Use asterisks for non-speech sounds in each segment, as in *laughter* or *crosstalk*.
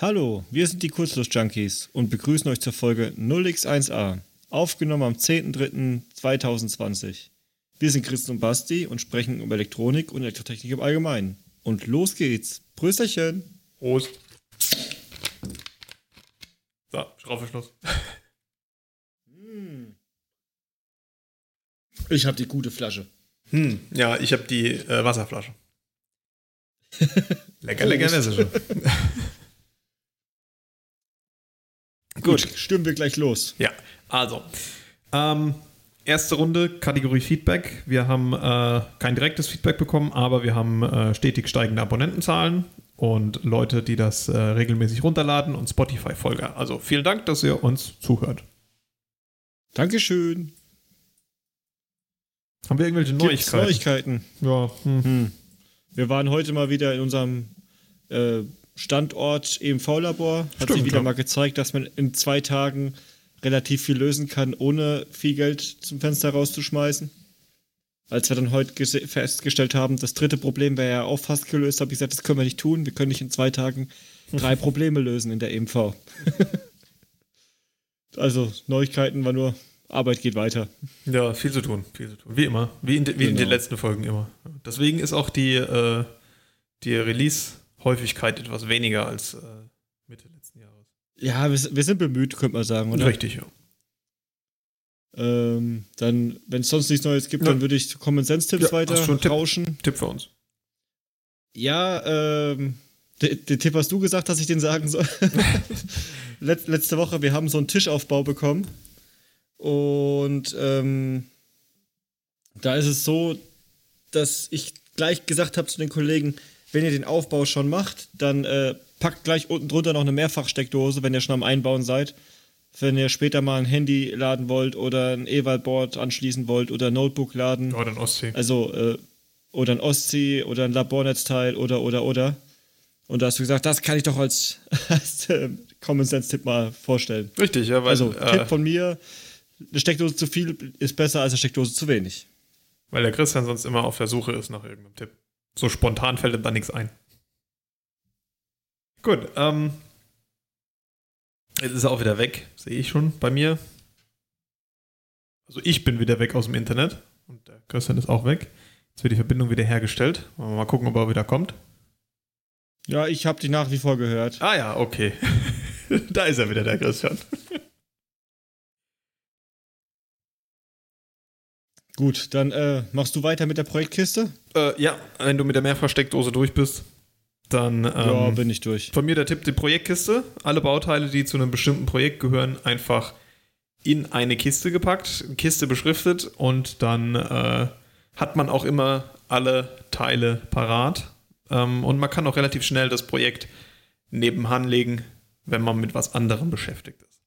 Hallo, wir sind die Kurzlust-Junkies und begrüßen euch zur Folge 0x1a, aufgenommen am 10.03.2020. Wir sind Christen und Basti und sprechen über Elektronik und Elektrotechnik im Allgemeinen. Und los geht's. Prösterchen. Prost. So, Schraubverschluss. Ich habe die gute Flasche. Hm, ja, ich habe die äh, Wasserflasche. *laughs* lecker, lecker Prost. Wäsche. *laughs* Gut, stimmen wir gleich los. Ja, also. Ähm, erste Runde, Kategorie Feedback. Wir haben äh, kein direktes Feedback bekommen, aber wir haben äh, stetig steigende Abonnentenzahlen und Leute, die das äh, regelmäßig runterladen und Spotify-Folger. Also vielen Dank, dass ihr uns zuhört. Dankeschön. Haben wir irgendwelche Gibt's Neuigkeiten? Neuigkeiten. Ja, hm. Hm. Wir waren heute mal wieder in unserem äh, Standort EMV-Labor. Hat Stimmt, sich wieder ja. mal gezeigt, dass man in zwei Tagen relativ viel lösen kann, ohne viel Geld zum Fenster rauszuschmeißen. Als wir dann heute festgestellt haben, das dritte Problem wäre ja auch fast gelöst, habe ich gesagt, das können wir nicht tun. Wir können nicht in zwei Tagen drei Probleme lösen in der EMV. *laughs* also Neuigkeiten war nur, Arbeit geht weiter. Ja, viel zu tun, viel zu tun. Wie immer, wie in, de, wie in den Genau. letzten Folgen immer. Deswegen ist auch die, äh, die Release-Häufigkeit etwas weniger als äh, Mitte letzten Jahres. Ja, wir, wir sind bemüht, könnte man sagen, oder? Richtig, ja. Ähm, dann, wenn es sonst nichts Neues gibt, Ja. dann würde ich zu Common Sense Tipps Ja, weiter einen Tipp? rauschen. Tipp für uns. Ja, ähm, den, den Tipp hast du gesagt, dass ich den sagen soll. *laughs* Let, letzte Woche, wir haben so einen Tischaufbau bekommen. Und ähm, da ist es so, dass ich gleich gesagt habe zu den Kollegen, wenn ihr den Aufbau schon macht, dann äh, packt gleich unten drunter noch eine Mehrfachsteckdose, wenn ihr schon am Einbauen seid. Wenn ihr später mal ein Handy laden wollt oder ein E-Wahl-Board anschließen wollt oder ein Notebook laden. Oder ein Ostsee. Also, äh, oder ein Ostsee oder ein Labornetzteil oder, oder, oder. Und da hast du gesagt, das kann ich doch als, *laughs* als äh, Common Sense-Tipp mal vorstellen. Richtig, ja, weil, Also, äh, Tipp von mir, eine Steckdose zu viel ist besser als eine Steckdose zu wenig. weil der Christian sonst immer auf der Suche ist nach irgendeinem Tipp. So spontan fällt ihm da nichts ein. Gut, ähm. Jetzt ist er auch wieder weg, sehe ich schon bei mir. Also ich bin wieder weg aus dem Internet und der Christian ist auch weg. Jetzt wird die Verbindung wieder hergestellt. Wollen wir mal gucken, ob er wieder kommt. Ja, ich habe die nach wie vor gehört. Ah ja, okay. *laughs* da ist er wieder, der Christian. Gut, dann äh, machst du weiter mit der Projektkiste? Äh, ja, wenn du mit der Mehrfachsteckdose durch bist, dann ähm, ja, bin ich durch. von mir der Tipp, die Projektkiste. Alle Bauteile, die zu einem bestimmten Projekt gehören, einfach in eine Kiste gepackt, Kiste beschriftet und dann äh, hat man auch immer alle Teile parat. Ähm, und man kann auch relativ schnell das Projekt nebenan legen, wenn man mit was anderem beschäftigt ist.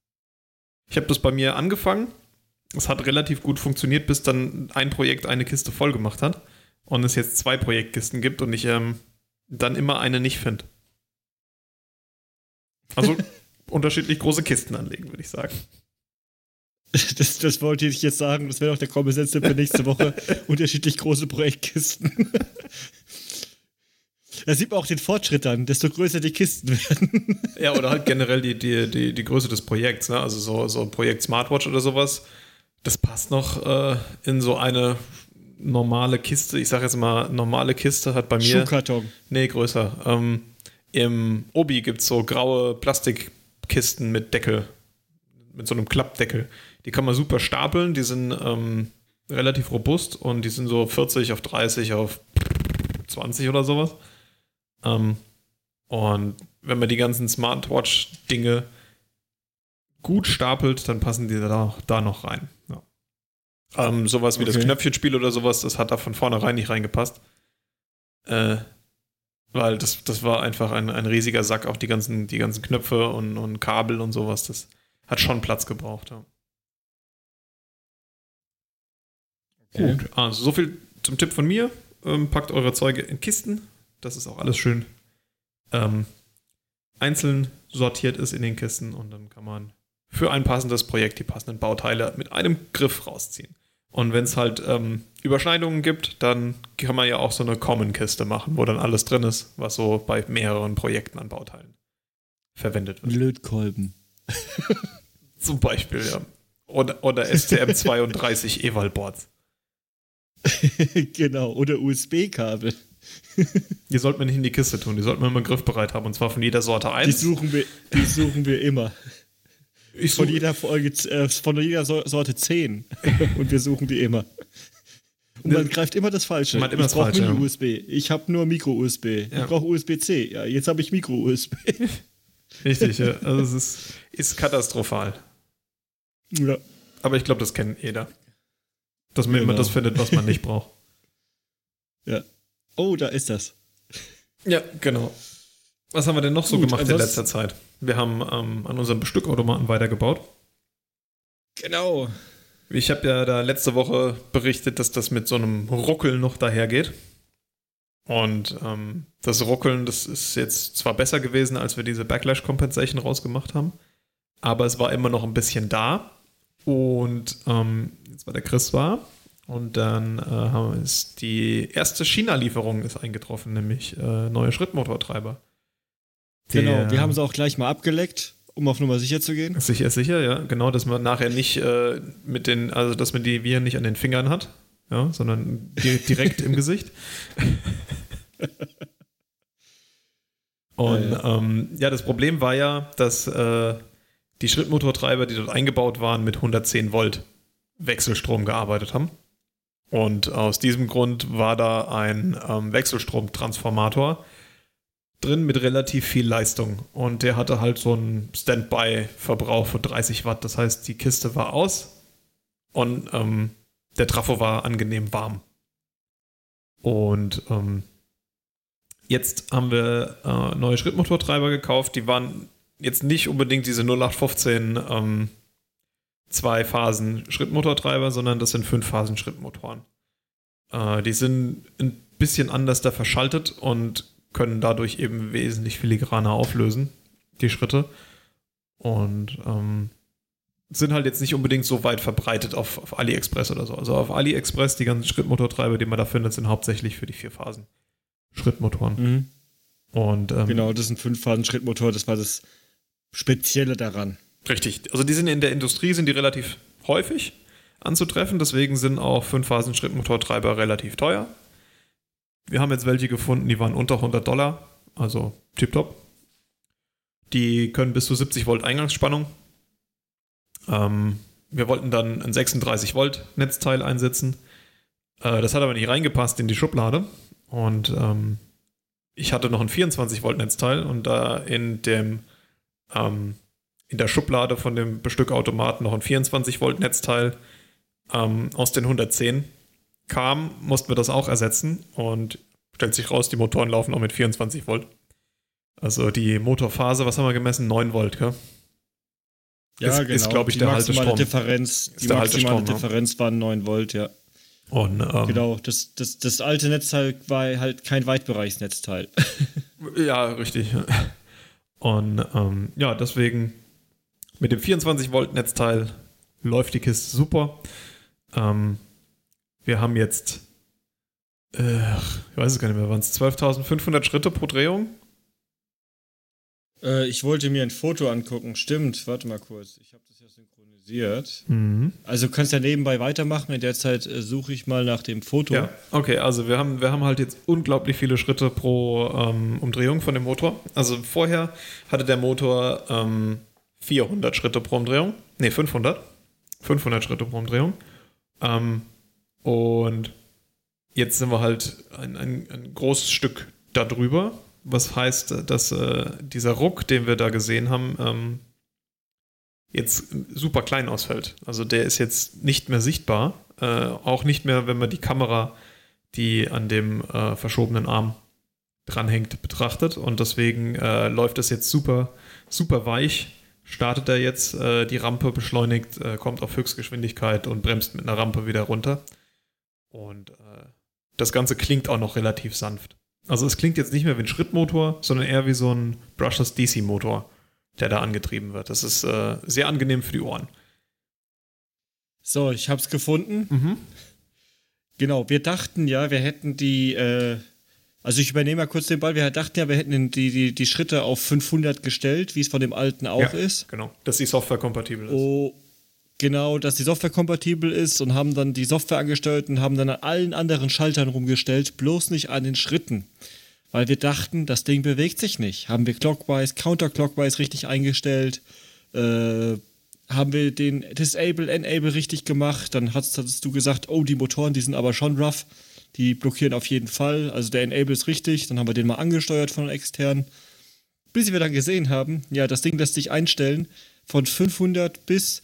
Ich habe das bei mir angefangen. Es hat relativ gut funktioniert, bis dann ein Projekt eine Kiste voll gemacht hat und es jetzt zwei Projektkisten gibt und ich ähm, dann immer eine nicht finde. Also *laughs* unterschiedlich große Kisten anlegen, würde ich sagen. Das, das wollte ich jetzt sagen. Das wäre doch der Sense-Tipp für nächste Woche. *laughs* Unterschiedlich große Projektkisten. *laughs* Da sieht man auch den Fortschritt an, desto größer die Kisten werden. Ja, oder halt generell die, die, die, die Größe des Projekts. Ne? Also so, so ein Projekt Smartwatch oder sowas, das passt noch äh, in so eine normale Kiste. Ich sage jetzt mal, normale Kiste hat bei mir. Schuhkarton. Nee, größer. Ähm, Im Obi gibt es so graue Plastikkisten mit Deckel. Mit so einem Klappdeckel. Die kann man super stapeln. Die sind ähm, relativ robust und die sind so 40 auf 30 auf 20 oder sowas. Ähm, und wenn man die ganzen Smartwatch-Dinge gut stapelt, dann passen die da, da noch rein. Ja. Ähm, sowas wie das Okay. Knöpfchenspiel oder sowas, das hat da von vornherein nicht reingepasst. Äh, weil das, das war einfach ein, ein riesiger Sack, auch die ganzen, die ganzen Knöpfe und, und Kabel und sowas. Das hat schon Platz gebraucht. Ja. Okay. Gut, also so viel zum Tipp von mir. Ähm, packt eure Zeuge in Kisten. Das ist auch alles schön ähm, einzeln sortiert ist in den Kisten und dann kann man für ein passendes Projekt die passenden Bauteile mit einem Griff rausziehen. Und wenn es halt ähm, Überschneidungen gibt, dann kann man ja auch so eine Common-Kiste machen, wo dann alles drin ist, was so bei mehreren Projekten an Bauteilen verwendet wird. Lötkolben. *laughs* Zum Beispiel, ja. Oder, oder STM32 *laughs* Eval-Boards. genau, oder USB-Kabel. Die sollten wir nicht in die Kiste tun, die sollten wir immer griffbereit haben und zwar von jeder Sorte Die eins. suchen wir, die suchen wir immer. Ich Von jeder Folge, äh, von jeder So- Sorte 10. *laughs* Und wir suchen die immer. Und man greift immer das Falsche. Man hat immer ich brauche. Mini-USB. Ich habe nur Micro-USB. Ja. Ich brauche USB-C. Ja, jetzt habe ich Micro-USB. *laughs* Richtig, ja. Also es ist, ist katastrophal. ja. Aber ich glaube, das kennt jeder. Dass man immer Genau. das findet, was man nicht braucht. *laughs* ja. Oh, da ist das. Ja, genau. Was haben wir denn noch so Gut, gemacht in letzter Zeit? Wir haben ähm, an unserem Bestückautomaten weitergebaut. Genau. Ich habe ja da letzte Woche berichtet, dass das mit so einem Ruckeln noch dahergeht. Und ähm, das Ruckeln, das ist jetzt zwar besser gewesen, als wir diese Backlash Compensation rausgemacht haben, aber es war immer noch ein bisschen da. Und ähm, jetzt war der Chris war und dann äh, haben, ist die erste China-Lieferung ist eingetroffen, nämlich äh, neue Schrittmotortreiber. Genau. Wir haben sie auch gleich mal abgeleckt, um auf Nummer sicher zu gehen. Sicher, sicher, ja. Genau, dass man nachher nicht äh, mit den, also dass man die Viren nicht an den Fingern hat, ja, sondern di *laughs* direkt im Gesicht. Und Ja, ähm, ja, das Problem war ja, dass äh, die Schrittmotortreiber, die dort eingebaut waren, mit 110 Volt Wechselstrom gearbeitet haben. Und aus diesem Grund war da ein ähm, Wechselstromtransformator drin mit relativ viel Leistung. Und der hatte halt so einen Standby-Verbrauch von 30 Watt. Das heißt, die Kiste war aus und ähm, der Trafo war angenehm warm. Und ähm, jetzt haben wir äh, neue Schrittmotortreiber gekauft. Die waren jetzt nicht unbedingt diese 0815 ähm, zwei Phasen Schrittmotortreiber, sondern das sind fünf Phasen Schrittmotoren. Äh, die sind ein bisschen anders da verschaltet und können dadurch eben wesentlich filigraner auflösen, die Schritte. Und ähm, sind halt jetzt nicht unbedingt so weit verbreitet auf, auf AliExpress oder so. Also auf AliExpress, die ganzen Schrittmotortreiber, die man da findet, sind hauptsächlich für die vier Phasen Schrittmotoren. Mhm. Und ähm, Genau, das ist ein Fünf-Phasen-Schrittmotor. Das war das Spezielle daran. Richtig. Also die sind in der Industrie sind die relativ häufig anzutreffen, deswegen sind auch Fünf-Phasen-Schrittmotortreiber relativ teuer. Wir haben jetzt welche gefunden, die waren unter 100 Dollar, also tipptopp. Die können bis zu 70 Volt Eingangsspannung. Ähm, wir wollten dann ein 36 Volt Netzteil einsetzen. Äh, das hat aber nicht reingepasst in die Schublade. Und ähm, ich hatte noch ein 24 Volt Netzteil und da in dem ähm, in der Schublade von dem Bestückautomaten noch ein 24 Volt Netzteil ähm, aus den 110 kam, mussten wir das auch ersetzen und stellt sich raus, die Motoren laufen auch mit 24 Volt. Also die Motorphase, was haben wir gemessen? 9 Volt, gell? Ist- ist, glaub ich, die der maximale Haltestrom. Differenz, die der maximale ja. Differenz waren 9 Volt, ja. Und ähm, Genau, das, das, das alte Netzteil war halt kein Weitbereichsnetzteil. *laughs* Ja, richtig. Und ähm, ja, deswegen mit dem 24 Volt Netzteil läuft die Kiste super. Ähm, wir haben jetzt, äh, ich weiß es gar nicht mehr, waren es 12.500 Schritte pro Drehung? äh, ich wollte mir ein Foto angucken. Stimmt, warte mal kurz. Ich habe das ja synchronisiert. Also du kannst ja nebenbei weitermachen. In der Zeit äh, suche ich mal nach dem Foto. Ja, okay, also wir haben, wir haben halt jetzt unglaublich viele Schritte pro ähm, Umdrehung von dem Motor. Also vorher hatte der Motor ähm, 400 Schritte pro Umdrehung. Ne, 500. 500 Schritte pro Umdrehung. Ähm, und jetzt sind wir halt ein, ein, ein großes Stück darüber. Was heißt, dass äh, dieser Ruck, den wir da gesehen haben, ähm, jetzt super klein ausfällt. Also der ist jetzt nicht mehr sichtbar. Äh, auch nicht mehr, wenn man die Kamera, die an dem äh, verschobenen Arm dranhängt, betrachtet. Und deswegen äh, läuft es jetzt super, super weich. Startet er jetzt äh, die Rampe, beschleunigt, äh, kommt auf Höchstgeschwindigkeit und bremst mit einer Rampe wieder runter. Und äh, das Ganze klingt auch noch relativ sanft. Also es klingt jetzt nicht mehr wie ein Schrittmotor, sondern eher wie so ein Brushless DC-Motor, der da angetrieben wird. Das ist äh, sehr angenehm für die Ohren. So, ich habe es gefunden. Mhm. Genau, wir dachten ja, wir hätten die äh, Also ich übernehme mal kurz den Ball. Wir dachten ja, wir hätten die, die, die Schritte auf 500 gestellt, wie es von dem alten auch ja, ist. Genau, dass die Software kompatibel ist. Oh, genau, dass die Software kompatibel ist und haben dann die Software angestellt und haben dann an allen anderen Schaltern rumgestellt, bloß nicht an den Schritten. Weil wir dachten, das Ding bewegt sich nicht. Haben wir clockwise, counterclockwise richtig eingestellt, äh, haben wir den Disable, Enable richtig gemacht, dann hast, hattest du gesagt, oh, die Motoren, die sind aber schon rough, die blockieren auf jeden Fall. Also der Enable ist richtig, dann haben wir den mal angesteuert von extern. Bis wir dann gesehen haben, ja, das Ding lässt sich einstellen von 500 bis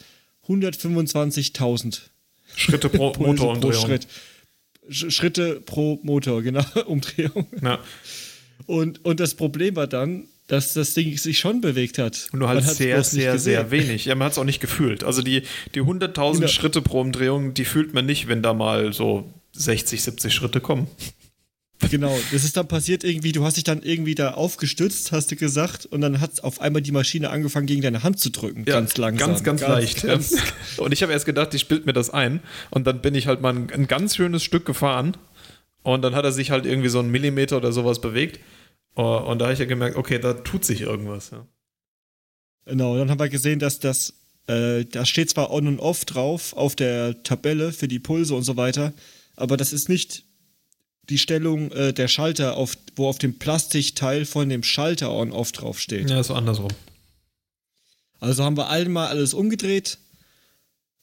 125.000 Schritte pro *laughs* Motorumdrehung. Pro Schritt. Schritte pro Motor, genau, *laughs* Umdrehung. Ja. Und, und das Problem war dann, dass das Ding sich schon bewegt hat. Und nur halt sehr, sehr, sehr wenig. Ja, man hat es auch nicht gefühlt. Also die, die 100.000 genau. Schritte pro Umdrehung, die fühlt man nicht, wenn da mal so 60, 70 Schritte kommen. *laughs* Genau, das ist dann passiert irgendwie, du hast dich dann irgendwie da aufgestützt, hast du gesagt, und dann hat auf einmal die Maschine angefangen, gegen deine Hand zu drücken. Ja, ganz langsam. Ganz, ganz, ganz leicht. Ganz ja. *laughs* Und ich habe erst gedacht, die spielt mir das ein. Und dann bin ich halt mal ein, ein ganz schönes Stück gefahren. Und dann hat er sich halt irgendwie so einen Millimeter oder sowas bewegt. Oh, und da habe ich ja gemerkt, okay, da tut sich irgendwas. Ja. Genau, dann haben wir gesehen, dass das, äh, da steht zwar On und Off drauf auf der Tabelle für die Pulse und so weiter, aber das ist nicht die Stellung äh, der Schalter, auf, wo auf dem Plastikteil von dem Schalter On-Off drauf steht. Ja, so andersrum. Also haben wir einmal alles umgedreht,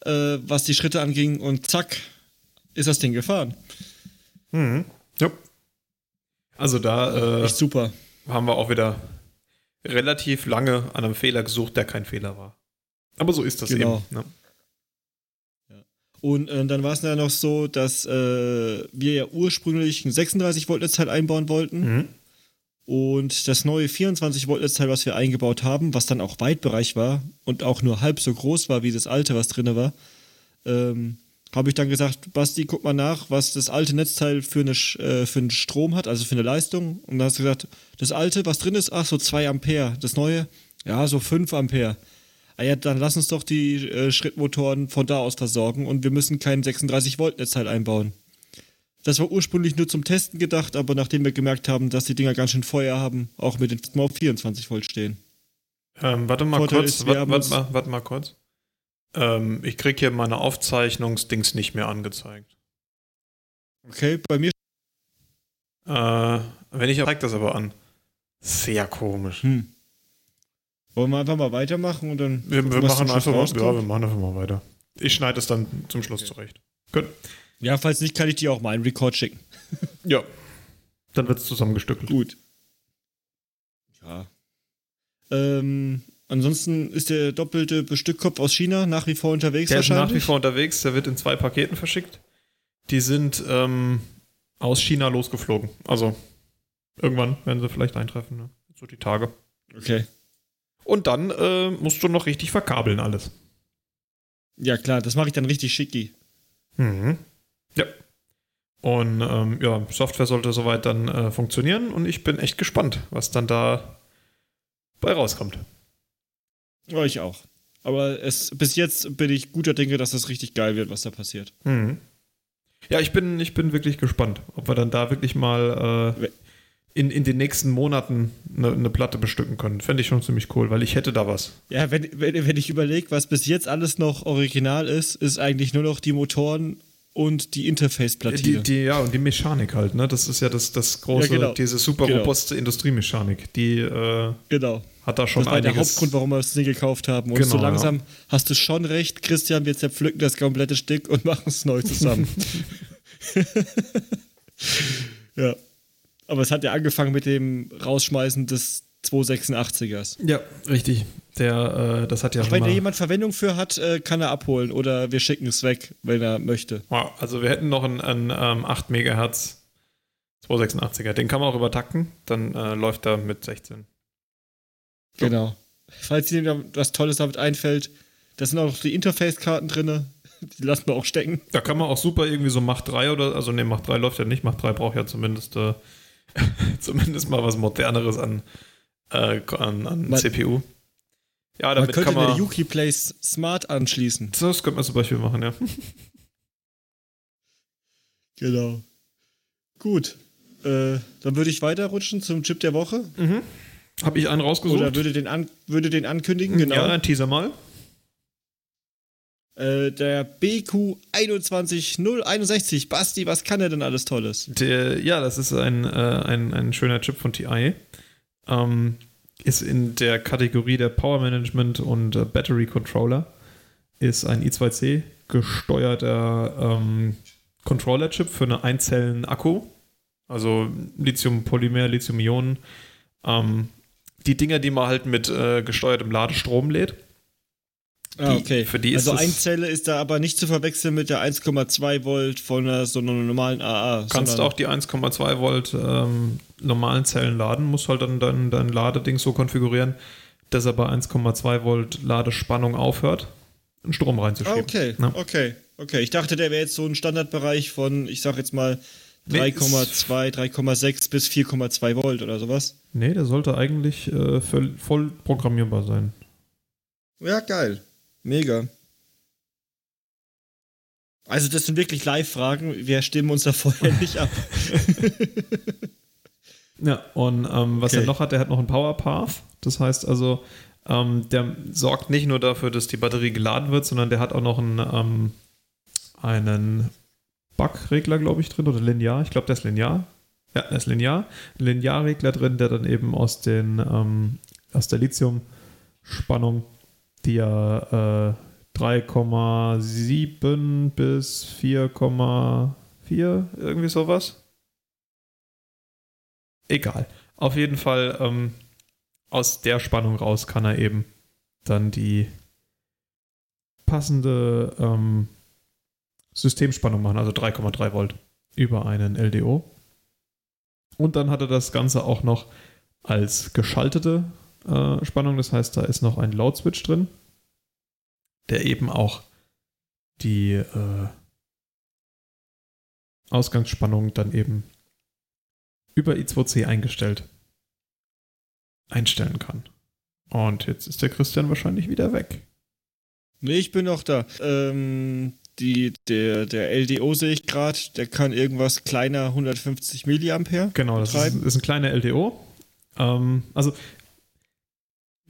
äh, was die Schritte anging, und zack, ist das Ding gefahren. Mhm. Ja. Also da äh, Echt super. haben wir auch wieder relativ lange an einem Fehler gesucht, der kein Fehler war. Aber so ist das genau. eben. Ne? Und äh, dann war es ja noch so, dass äh, wir ja ursprünglich ein 36 Volt Netzteil einbauen wollten. Mhm. Und das neue 24 Volt Netzteil, was wir eingebaut haben, was dann auch Weitbereich war und auch nur halb so groß war wie das alte, was drin war, ähm, habe ich dann gesagt, Basti, guck mal nach, was das alte Netzteil für, eine, äh, für einen Strom hat, also für eine Leistung. Und dann hast du gesagt, das alte, was drin ist, ach so 2 Ampere. Das neue, ja, so 5 Ampere. Ah ja, dann lass uns doch die äh, Schrittmotoren von da aus versorgen und wir müssen kein 36 Volt Netzteil einbauen. Das war ursprünglich nur zum Testen gedacht, aber nachdem wir gemerkt haben, dass die Dinger ganz schön Feuer haben, auch mit den auf 24 Volt stehen. Ähm, warte mal Vorteil kurz, ist, warte, warte, mal, warte mal kurz. Ähm, ich krieg hier meine Aufzeichnungsdings nicht mehr angezeigt. Okay, bei mir. Äh, wenn ich zeigt das aber an. Sehr komisch. Hm. Wollen wir einfach mal weitermachen und dann. Wir, wir machen einfach mal, ja, wir machen einfach mal weiter. Ich schneide es dann zum Schluss okay. zurecht. Gut. Ja, falls nicht, kann ich dir auch mal einen Rekord schicken. *laughs* ja. Dann wird es zusammengestückelt. Gut. Ja. Ähm, ansonsten ist der doppelte Bestückkopf aus China nach wie vor unterwegs der wahrscheinlich? ist nach wie vor unterwegs. Der wird in zwei Paketen verschickt. Die sind ähm, aus China losgeflogen. Also irgendwann werden sie vielleicht eintreffen. Ne? So die Tage. Okay. Und dann äh, musst du noch richtig verkabeln alles. Ja, klar, das mache ich dann richtig schicki. Mhm. Ja. Und ähm, ja, Software sollte soweit dann äh, funktionieren und ich bin echt gespannt, was dann da bei rauskommt. Ja, ich auch. Aber es, bis jetzt bin ich guter Dinge, dass das richtig geil wird, was da passiert. Mhm. Ja, ich bin, ich bin wirklich gespannt, ob wir dann da wirklich mal äh, in, in den nächsten Monaten eine, eine Platte bestücken können. Fände ich schon ziemlich cool, weil ich hätte da was. Ja, wenn, wenn, wenn ich überlege, was bis jetzt alles noch original ist, ist eigentlich nur noch die Motoren und die Interface-Platine. Die, die, ja, und die Mechanik halt, ne? Das ist ja das, das große, ja, genau. diese super genau. robuste Industriemechanik. Die äh, genau. hat da schon Das war einiges. der Hauptgrund, warum wir das Ding gekauft haben. Und genau, so langsam ja. hast du schon recht, Christian, wir zerpflücken das komplette Stück und *laughs* machen es neu zusammen. *laughs* *laughs* ja. Aber es hat ja angefangen mit dem Rausschmeißen des 286ers. Ja, richtig. Der, äh, das hat ja Ach, wenn da jemand Verwendung für hat, äh, kann er abholen oder wir schicken es weg, wenn er möchte. Wow, also wir hätten noch einen, einen ähm, 8 MHz 286er. Den kann man auch übertakten, dann äh, läuft er mit 16. So. Genau. Falls Ihnen was Tolles damit einfällt, da sind auch noch die Interface-Karten drin. *laughs* Die lassen wir auch stecken. Da kann man auch super irgendwie so Mach 3 oder, also ne, Mach 3 läuft ja nicht, Mach 3 braucht ja zumindest äh, *laughs* Zumindest mal was Moderneres an, äh, an, an man, CPU. Ja, damit man könnte kann man. der Yuki Place Smart anschließen. Das könnte man zum Beispiel machen, ja. *laughs* genau. Gut. Äh, dann würde ich weiterrutschen zum Chip der Woche. Mhm. Habe ich einen rausgesucht? Oder würde den, an, würde den ankündigen, genau. Ja, teaser mal. Äh, der BQ21061. Basti, was kann er denn alles Tolles? Der, ja, das ist ein, äh, ein, ein schöner Chip von TI. Ähm, ist in der Kategorie der Power Management und äh, Battery Controller. Ist ein I2C gesteuerter ähm, Controller-Chip für einen Einzellen-Akku. Also Lithium-Polymer, Lithium-Ionen. Ähm, die Dinger, die man halt mit äh, gesteuertem Ladestrom lädt. Ah, okay. Für die also Einzelle ist da aber nicht zu verwechseln mit der 1,2 Volt von einer, so einer normalen AA. Kannst auch die 1,2 Volt ähm, normalen Zellen laden, musst halt dann dein, dein Ladeding so konfigurieren, dass er bei 1,2 Volt Ladespannung aufhört, einen Strom reinzuschieben. Ah, okay, ja. okay, okay. Ich dachte, der wäre jetzt so ein Standardbereich von, ich sag jetzt mal, 3,2, 3,6 bis 4,2 Volt oder sowas. Nee, der sollte eigentlich äh, voll programmierbar sein. Ja, geil. Mega. Also, das sind wirklich Live-Fragen. Wir stimmen uns da vorher *laughs* nicht ab. ja, und ähm, was okay. er noch hat, er hat noch einen Power Path. Das heißt also, ähm, der sorgt nicht nur dafür, dass die Batterie geladen wird, sondern der hat auch noch einen, ähm, einen Bug-Regler, glaube ich, drin oder linear. Ich glaube, der ist linear. Ja, der ist linear. Ein Linearregler drin, der dann eben aus, den, ähm, aus der Lithium-Spannung die ja äh, 3,7 bis 4,4, irgendwie sowas. Egal. Auf jeden Fall ähm, aus der Spannung raus kann er eben dann die passende ähm, Systemspannung machen, also 3,3 Volt über einen LDO. Und dann hat er das Ganze auch noch als geschaltete äh, Spannung. Das heißt, da ist noch ein Load Switch drin, der eben auch die äh, Ausgangsspannung dann eben über I2C eingestellt einstellen kann. Und jetzt ist der Christian wahrscheinlich wieder weg. Nee, ich bin noch da. Ähm, die, der, der LDO sehe ich gerade, der kann irgendwas kleiner 150 Milliampere. Genau, das ist, ist, ein kleiner LDO. Ähm, also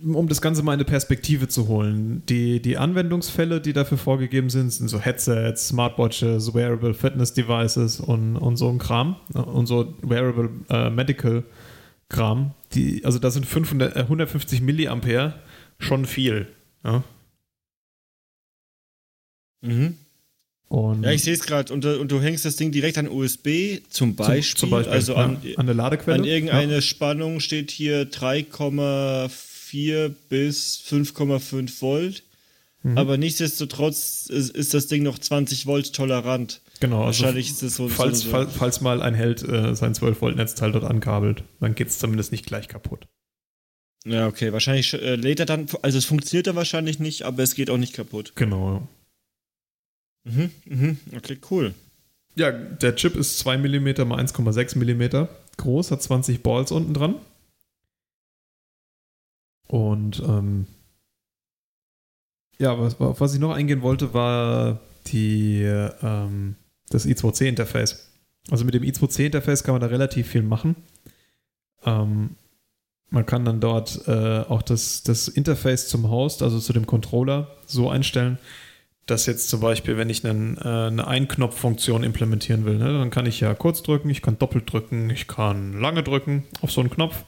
um das Ganze mal in eine Perspektive zu holen, die, die Anwendungsfälle, die dafür vorgegeben sind, sind so Headsets, Smartwatches, Wearable Fitness Devices und, und so ein Kram und so Wearable äh, Medical Kram. Die, also da sind 500, äh, 150 Milliampere schon viel. Ja, mhm. Und ja, ich sehe es gerade. Und, und, du hängst das Ding direkt an USB zum Beispiel. Zum, zum Beispiel also an, ja, an der Ladequelle. An irgendeine ja. Spannung steht hier 3,4 4 bis 5,5 Volt. Mhm. Aber nichtsdestotrotz ist, ist, das Ding noch 20 Volt tolerant. Genau, also wahrscheinlich ist es so. Falls, so, so. falls mal ein Held äh, sein 12 Volt Netzteil dort ankabelt, dann geht es zumindest nicht gleich kaputt. Ja, okay. Wahrscheinlich äh, lädt er dann, also es funktioniert dann wahrscheinlich nicht, aber es geht auch nicht kaputt. Genau. Mhm, mhm. Okay, cool. Ja, der Chip ist 2 mm mal 1,6 mm groß, hat 20 Balls unten dran. Und ähm, ja, was, was ich noch eingehen wollte, war die, ähm, das I2C-Interface. Also mit dem I2C-Interface kann man da relativ viel machen. Ähm, man kann dann dort äh, auch das, das Interface zum Host, also zu dem Controller, so einstellen, dass jetzt zum Beispiel, wenn ich einen, äh, eine Einknopffunktion implementieren will, ne, dann kann ich ja kurz drücken, ich kann doppelt drücken, ich kann lange drücken auf so einen Knopf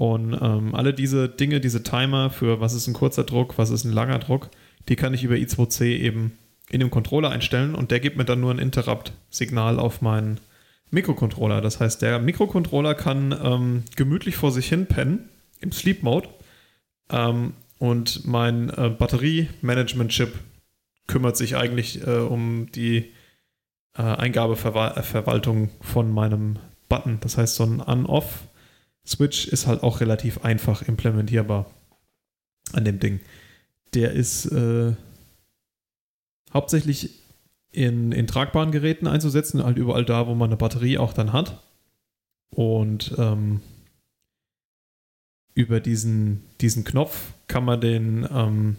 und ähm, alle diese Dinge, diese Timer für was ist ein kurzer Druck, was ist ein langer Druck, die kann ich über I2C eben in dem Controller einstellen und der gibt mir dann nur ein Interrupt-Signal auf meinen Mikrocontroller. Das heißt, der Mikrocontroller kann ähm, gemütlich vor sich hin pennen im Sleep Mode ähm, und mein äh, Batterie-Management-Chip kümmert sich eigentlich äh, um die äh, Eingabeverwaltung von meinem Button. Das heißt, so ein On-Off Switch ist halt auch relativ einfach implementierbar an dem Ding. Der ist äh, hauptsächlich in, in tragbaren Geräten einzusetzen, halt überall da, wo man eine Batterie auch dann hat. Und ähm, über diesen, diesen Knopf kann man den ähm,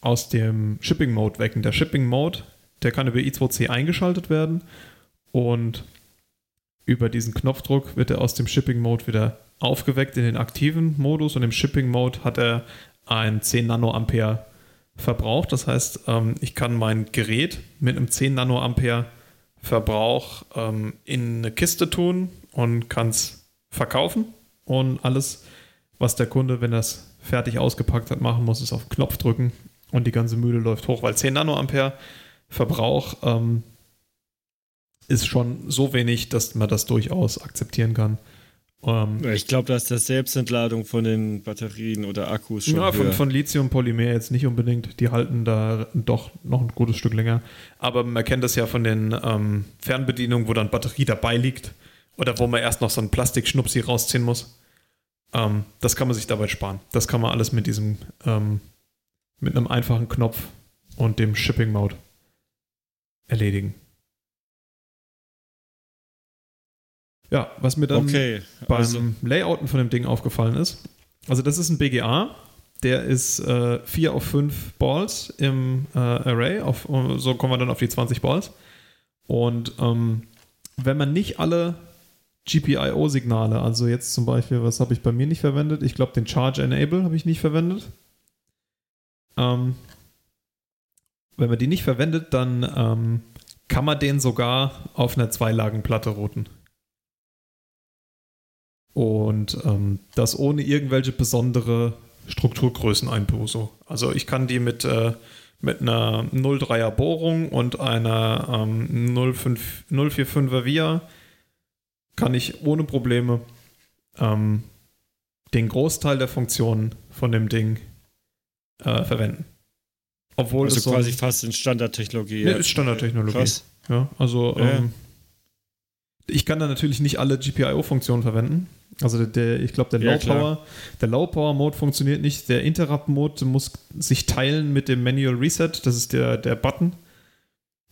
aus dem Shipping Mode wecken. Der Shipping Mode, der kann über I2C eingeschaltet werden und über diesen Knopfdruck wird er aus dem Shipping Mode wieder aufgeweckt in den aktiven Modus und im Shipping Mode hat er ein 10 Nanoampere Verbrauch. Das heißt, ähm, ich kann mein Gerät mit einem 10 Nanoampere Verbrauch ähm, in eine Kiste tun und kann es verkaufen. Und alles, was der Kunde, wenn er es fertig ausgepackt hat, machen muss, ist auf Knopf drücken und die ganze Mühle läuft hoch, weil 10 Nanoampere Verbrauch ähm, ist schon so wenig, dass man das durchaus akzeptieren kann. Ähm, ich glaube, dass der Selbstentladung von den Batterien oder Akkus schon. Ja, von, von Lithium-Polymer jetzt nicht unbedingt. Die halten da doch noch ein gutes Stück länger. Aber man kennt das ja von den ähm, Fernbedienungen, wo dann Batterie dabei liegt oder wo man erst noch so einen Plastikschnupsi rausziehen muss. Ähm, das kann man sich dabei sparen. Das kann man alles mit diesem, ähm, mit einem einfachen Knopf und dem Shipping-Mode erledigen. Ja, was mir dann okay, beim also. Layouten von dem Ding aufgefallen ist, also das ist ein BGA, der ist äh, 4 auf 5 Balls im äh, Array, auf, so kommen wir dann auf die 20 Balls. Und ähm, wenn man nicht alle GPIO-Signale, also jetzt zum Beispiel, was habe ich bei mir nicht verwendet? Ich glaube, den Charge Enable habe ich nicht verwendet. Ähm, wenn man die nicht verwendet, dann ähm, kann man den sogar auf einer Zweilagenplatte routen. Und ähm, das ohne irgendwelche besondere Strukturgrößeneinbuße. Also ich kann die mit, äh, mit einer 03er Bohrung und einer ähm, 05, 045er VIA kann ich ohne Probleme ähm, den Großteil der Funktionen von dem Ding äh, verwenden. Obwohl also so quasi fast in Standardtechnologie. Ne, ist Standardtechnologie. Krass. Ja, also ja. Ähm, ich kann da natürlich nicht alle GPIO-Funktionen verwenden. Also der, ich glaube, der ja, Low Power, der Low Power Mode funktioniert nicht. Der Interrupt Mode muss sich teilen mit dem Manual Reset. Das ist der, der Button.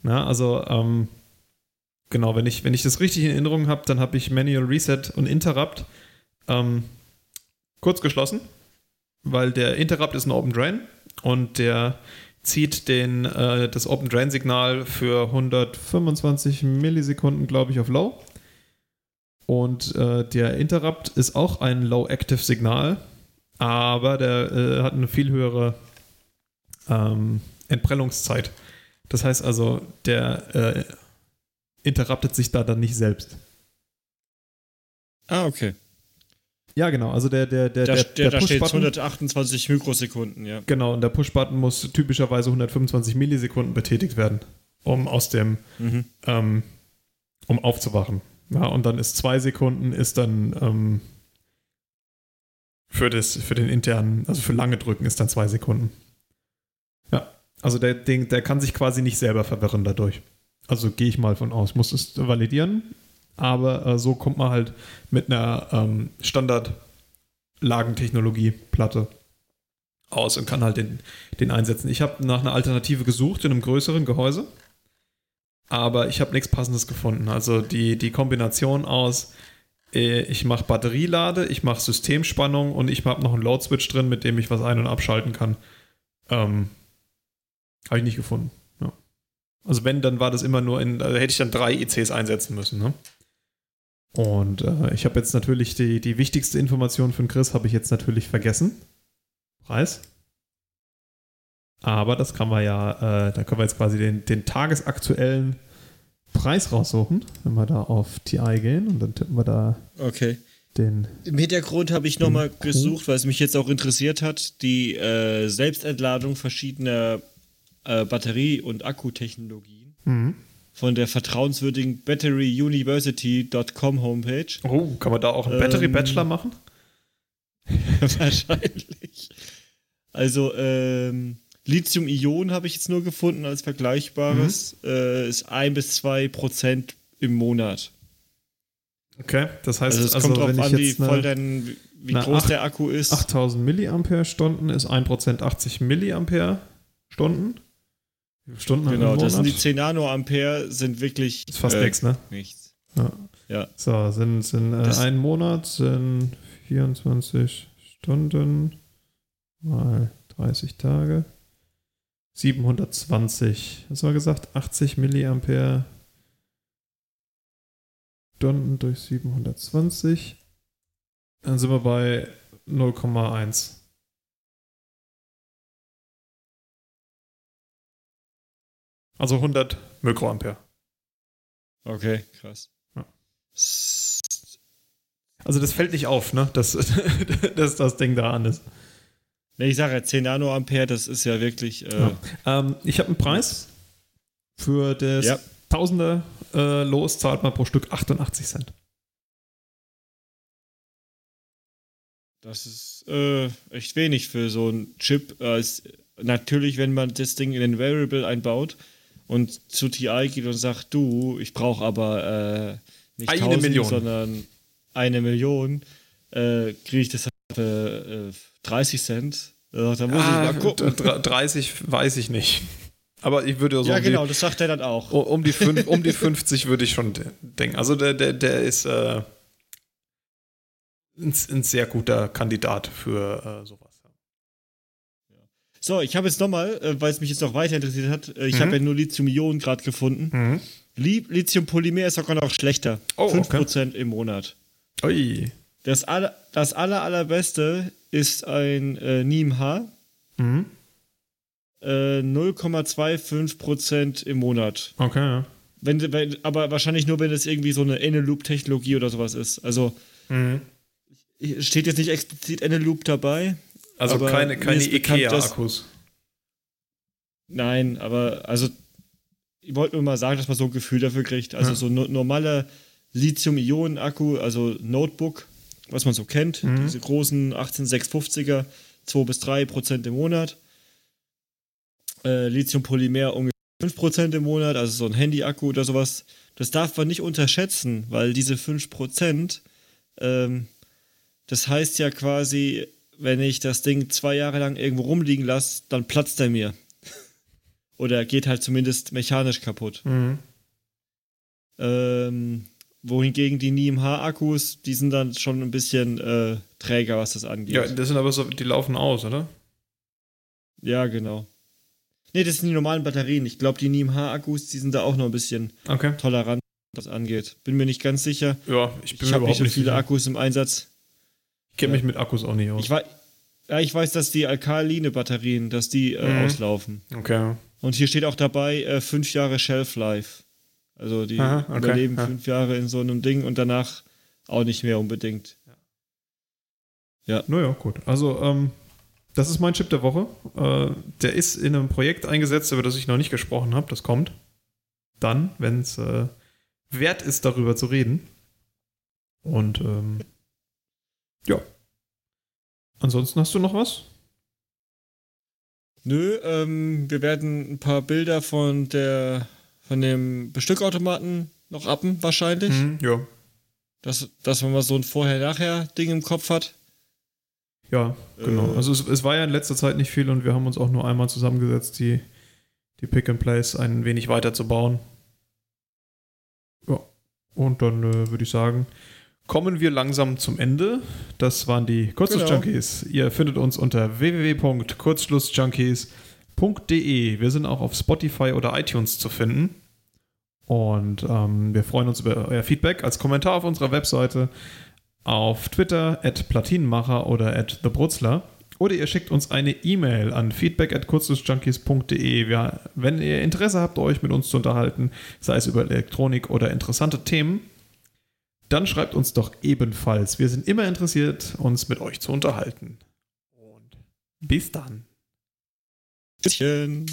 Ja, also ähm, genau, wenn ich, wenn ich das richtig in Erinnerung habe, dann habe ich Manual Reset und Interrupt ähm, kurz geschlossen, weil der Interrupt ist ein Open Drain und der zieht den, äh, das Open Drain Signal für 125 Millisekunden, glaube ich, auf Low und äh, der Interrupt ist auch ein Low-Active-Signal, aber der äh, hat eine viel höhere ähm, Entprellungszeit. Das heißt also, der äh, interruptet sich da dann nicht selbst. Ah, okay. Ja, genau. Also der, der, der, da, der, der, der steht 128 Mikrosekunden, ja. Genau, und der Push-Button muss typischerweise 125 Millisekunden betätigt werden, um aus dem, mhm. ähm, um aufzuwachen. Ja, und dann ist zwei Sekunden ist dann ähm, für, das, für den internen, also für lange drücken ist dann zwei Sekunden. Ja, also der, Ding, der kann sich quasi nicht selber verwirren dadurch. Also gehe ich mal von aus, muss es validieren, aber äh, so kommt man halt mit einer ähm, Standard-Lagentechnologie-Platte aus und kann halt den, den einsetzen. Ich habe nach einer Alternative gesucht in einem größeren Gehäuse aber ich habe nichts Passendes gefunden. Also die, die Kombination aus, äh, ich mache Batterielade, ich mache Systemspannung und ich habe noch einen Load-Switch drin, mit dem ich was ein- und abschalten kann, ähm, habe ich nicht gefunden. Also wenn, dann war das immer nur in, da hätte ich dann drei ICs einsetzen müssen. Ne? Und äh, ich habe jetzt natürlich die, die wichtigste Information von Chris, habe ich jetzt natürlich vergessen. Preis. Aber das kann man ja, äh, da können wir jetzt quasi den, den tagesaktuellen Preis raussuchen, wenn wir da auf TI gehen und dann tippen wir da okay. den. Im Hintergrund habe ich nochmal gesucht, weil es mich jetzt auch interessiert hat, die äh, Selbstentladung verschiedener äh, Batterie- und Akkutechnologien. Mhm. Von der vertrauenswürdigen batteryuniversity.com Homepage. Oh, kann man da auch einen ähm, Battery Bachelor machen? *laughs* wahrscheinlich. Also, ähm, Lithium-Ionen habe ich jetzt nur gefunden als vergleichbares. Mhm. Äh, ist ein bis zwei Prozent im Monat. Okay, das heißt, also es also, kommt drauf an, wie voll dein, wie groß 8, der Akku ist. 8000 Milliampere-Stunden ist 1% 80 Milliampere-Stunden. Stunden genau, das sind die 10 Nanoampere, sind wirklich. ist fast äh, nichts, ne? Nichts. Ja. ja. So, sind, sind äh, ein Monat, sind 24 Stunden mal 30 Tage. 720, was war gesagt? 80 Milliampere Stunden durch 720. Dann sind wir bei 0,1. Also 100 Mikroampere. Okay, krass. Ja. Also das fällt nicht auf, ne? Dass, *laughs* dass das Ding da an ist. Ne, ich sage ja 10 Nanoampere, das ist ja wirklich. Äh, ja. Ähm, ich habe einen Preis für das Ja. Tausender äh, Los, zahlt man pro Stück 88 Cent. Das ist äh, echt wenig für so einen Chip. Natürlich, wenn man das Ding in den Variable einbaut und zu TI geht und sagt, du, ich brauche aber äh, nicht Eine 1000, Million. sondern eine Million, äh, kriege ich das halt für äh, 30 Cent. Da muss Ah, ich mal gucken. dr- 30 weiß ich nicht. Aber ich würde so Ja, um, genau, die, das sagt er dann auch. um, die fünf, um die 50 würde ich schon de- denken. Also der, der, der ist äh, ein, ein sehr guter Kandidat für äh, sowas. So, ich habe jetzt nochmal, äh, weil es mich jetzt noch weiter interessiert hat, äh, ich Mhm. habe ja nur Lithium-Ionen gerade gefunden. Mhm. Li Lithium-Polymer ist sogar noch schlechter. Oh, 5% im Monat. Ui. Das, aller, das aller, allerbeste ist ein äh, NIMH, Mhm. äh, 0,25% im Monat. Okay, ja. Wenn, wenn, aber wahrscheinlich nur, wenn es irgendwie so eine Eneloop-Technologie oder sowas ist. Also Mhm. steht jetzt nicht explizit Eneloop dabei. Also Aber keine, keine Ikea-Akkus. Nein, aber also ich wollte nur mal sagen, dass man so ein Gefühl dafür kriegt. Also Ja. so ein no normaler Lithium-Ionen-Akku, also Notebook, was man so kennt, Mhm. diese großen 18650er, 2 bis 3 Prozent im Monat. Äh, Lithium-Polymer ungefähr 5 Prozent im Monat, also so ein Handy-Akku oder sowas. Das darf man nicht unterschätzen, weil diese 5 Prozent, ähm, das heißt ja quasi, wenn ich das Ding zwei Jahre lang irgendwo rumliegen lasse, dann platzt er mir. *laughs* Oder geht halt zumindest mechanisch kaputt. Mhm. Ähm, wohingegen die NIMH-Akkus, die sind dann schon ein bisschen äh, träger, was das angeht. Ja, das sind aber so, die laufen aus, oder? Ja, genau. Nee, das sind die normalen Batterien. Ich glaube, die NIMH-Akkus, die sind da auch noch ein bisschen Okay. tolerant, was das angeht. Bin mir nicht ganz sicher. Ja, ich bin Ich mir habe nicht überhaupt so viele sicher. Akkus im Einsatz. Ich kenne mich mit Akkus auch nicht aus. Ich, wei ja, ich weiß, dass die alkaline Batterien, dass die äh, Mhm. auslaufen. okay. Und hier steht auch dabei äh, fünf Jahre Shelf Life. Also die Aha, okay, überleben ja. fünf Jahre in so einem Ding und danach auch nicht mehr unbedingt. Naja, gut. Also, ähm, das ist mein Chip der Woche. Äh, der ist in einem Projekt eingesetzt, über das ich noch nicht gesprochen habe. Das kommt dann, wenn es äh, wert ist, darüber zu reden. Und ähm, ja. Ansonsten hast du noch was? Nö, ähm, wir werden ein paar Bilder von der von dem Bestückautomaten noch appen, wahrscheinlich. Mhm, ja. Dass, dass man mal so ein Vorher-Nachher-Ding im Kopf hat. Ja, genau. Äh. Also es, es war ja in letzter Zeit nicht viel und wir haben uns auch nur einmal zusammengesetzt, die, die Pick and Plays ein wenig weiter zu bauen. Ja. Und dann äh, würde ich sagen, kommen wir langsam zum Ende. Das waren die Kurzschluss-Junkies. Ihr findet uns unter www.kurzschlussjunkies.de. Wir sind auch auf Spotify oder iTunes zu finden. Und ähm, wir freuen uns über euer Feedback als Kommentar auf unserer Webseite, auf Twitter at Platinenmacher oder at TheBrutzler. Oder ihr schickt uns eine E-Mail an feedback at. Wir- Wenn ihr Interesse habt, euch mit uns zu unterhalten, sei es über Elektronik oder interessante Themen, dann schreibt uns doch ebenfalls. Wir sind immer interessiert, uns mit euch zu unterhalten. Und bis dann. Tschüsschen.